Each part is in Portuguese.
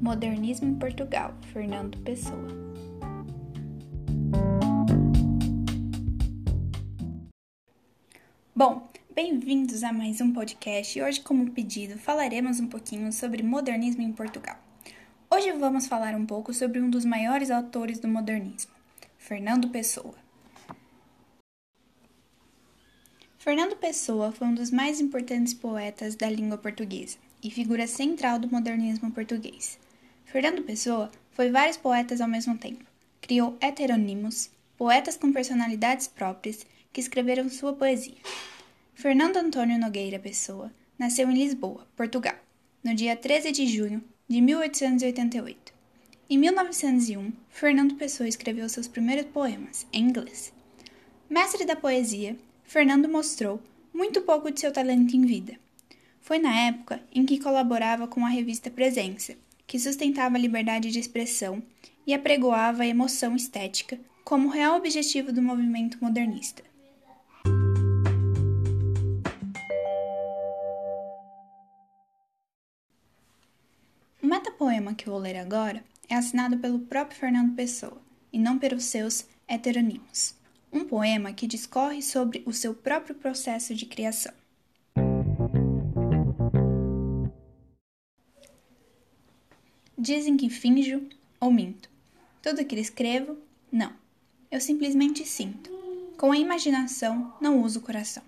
Modernismo em Portugal, Fernando Pessoa. Bom, bem-vindos a mais um podcast e hoje, como pedido, falaremos um pouquinho sobre modernismo em Portugal. Hoje vamos falar um pouco sobre um dos maiores autores do modernismo, Fernando Pessoa. Fernando Pessoa foi um dos mais importantes poetas da língua portuguesa e figura central do modernismo português. Fernando Pessoa foi vários poetas ao mesmo tempo. Criou heteronimos, poetas com personalidades próprias, que escreveram sua poesia. Fernando Antônio Nogueira Pessoa nasceu em Lisboa, Portugal, no dia 13 de junho de 1888. Em 1901, Fernando Pessoa escreveu seus primeiros poemas em inglês. Mestre da poesia, Fernando mostrou muito pouco de seu talento em vida. Foi na época em que colaborava com a revista Presença, que sustentava a liberdade de expressão e apregoava a emoção estética como real objetivo do movimento modernista. O metapoema que vou ler agora é assinado pelo próprio Fernando Pessoa e não pelos seus heteronimos um poema que discorre sobre o seu próprio processo de criação. Dizem que finjo ou minto. Tudo que escrevo, não. Eu simplesmente sinto. Com a imaginação, não uso o coração.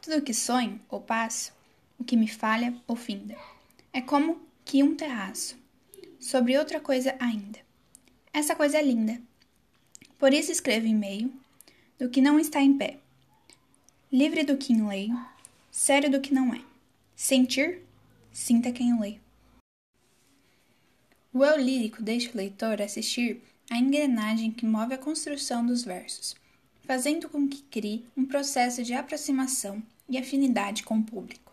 Tudo que sonho ou passo, o que me falha ou finda, é como que um terraço, sobre outra coisa ainda. Essa coisa é linda, por isso escrevo em meio do que não está em pé, livre do que leio, sério do que não é. Sentir, sinta quem lê. O eu lírico deixa o leitor assistir à engrenagem que move a construção dos versos, fazendo com que crie um processo de aproximação e afinidade com o público.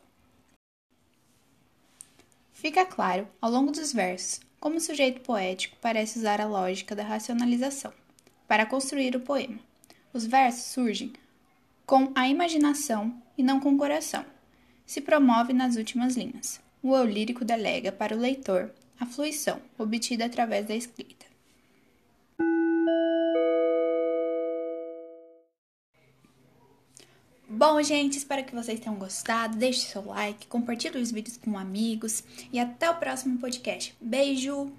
Fica claro, ao longo dos versos, como o sujeito poético parece usar a lógica da racionalização para construir o poema. Os versos surgem com a imaginação e não com o coração. Se promove nas últimas linhas. O eu lírico delega para o leitor a fluição obtida através da escrita. Bom, gente, espero que vocês tenham gostado. Deixe seu like, compartilhe os vídeos com amigos e até o próximo podcast. Beijo!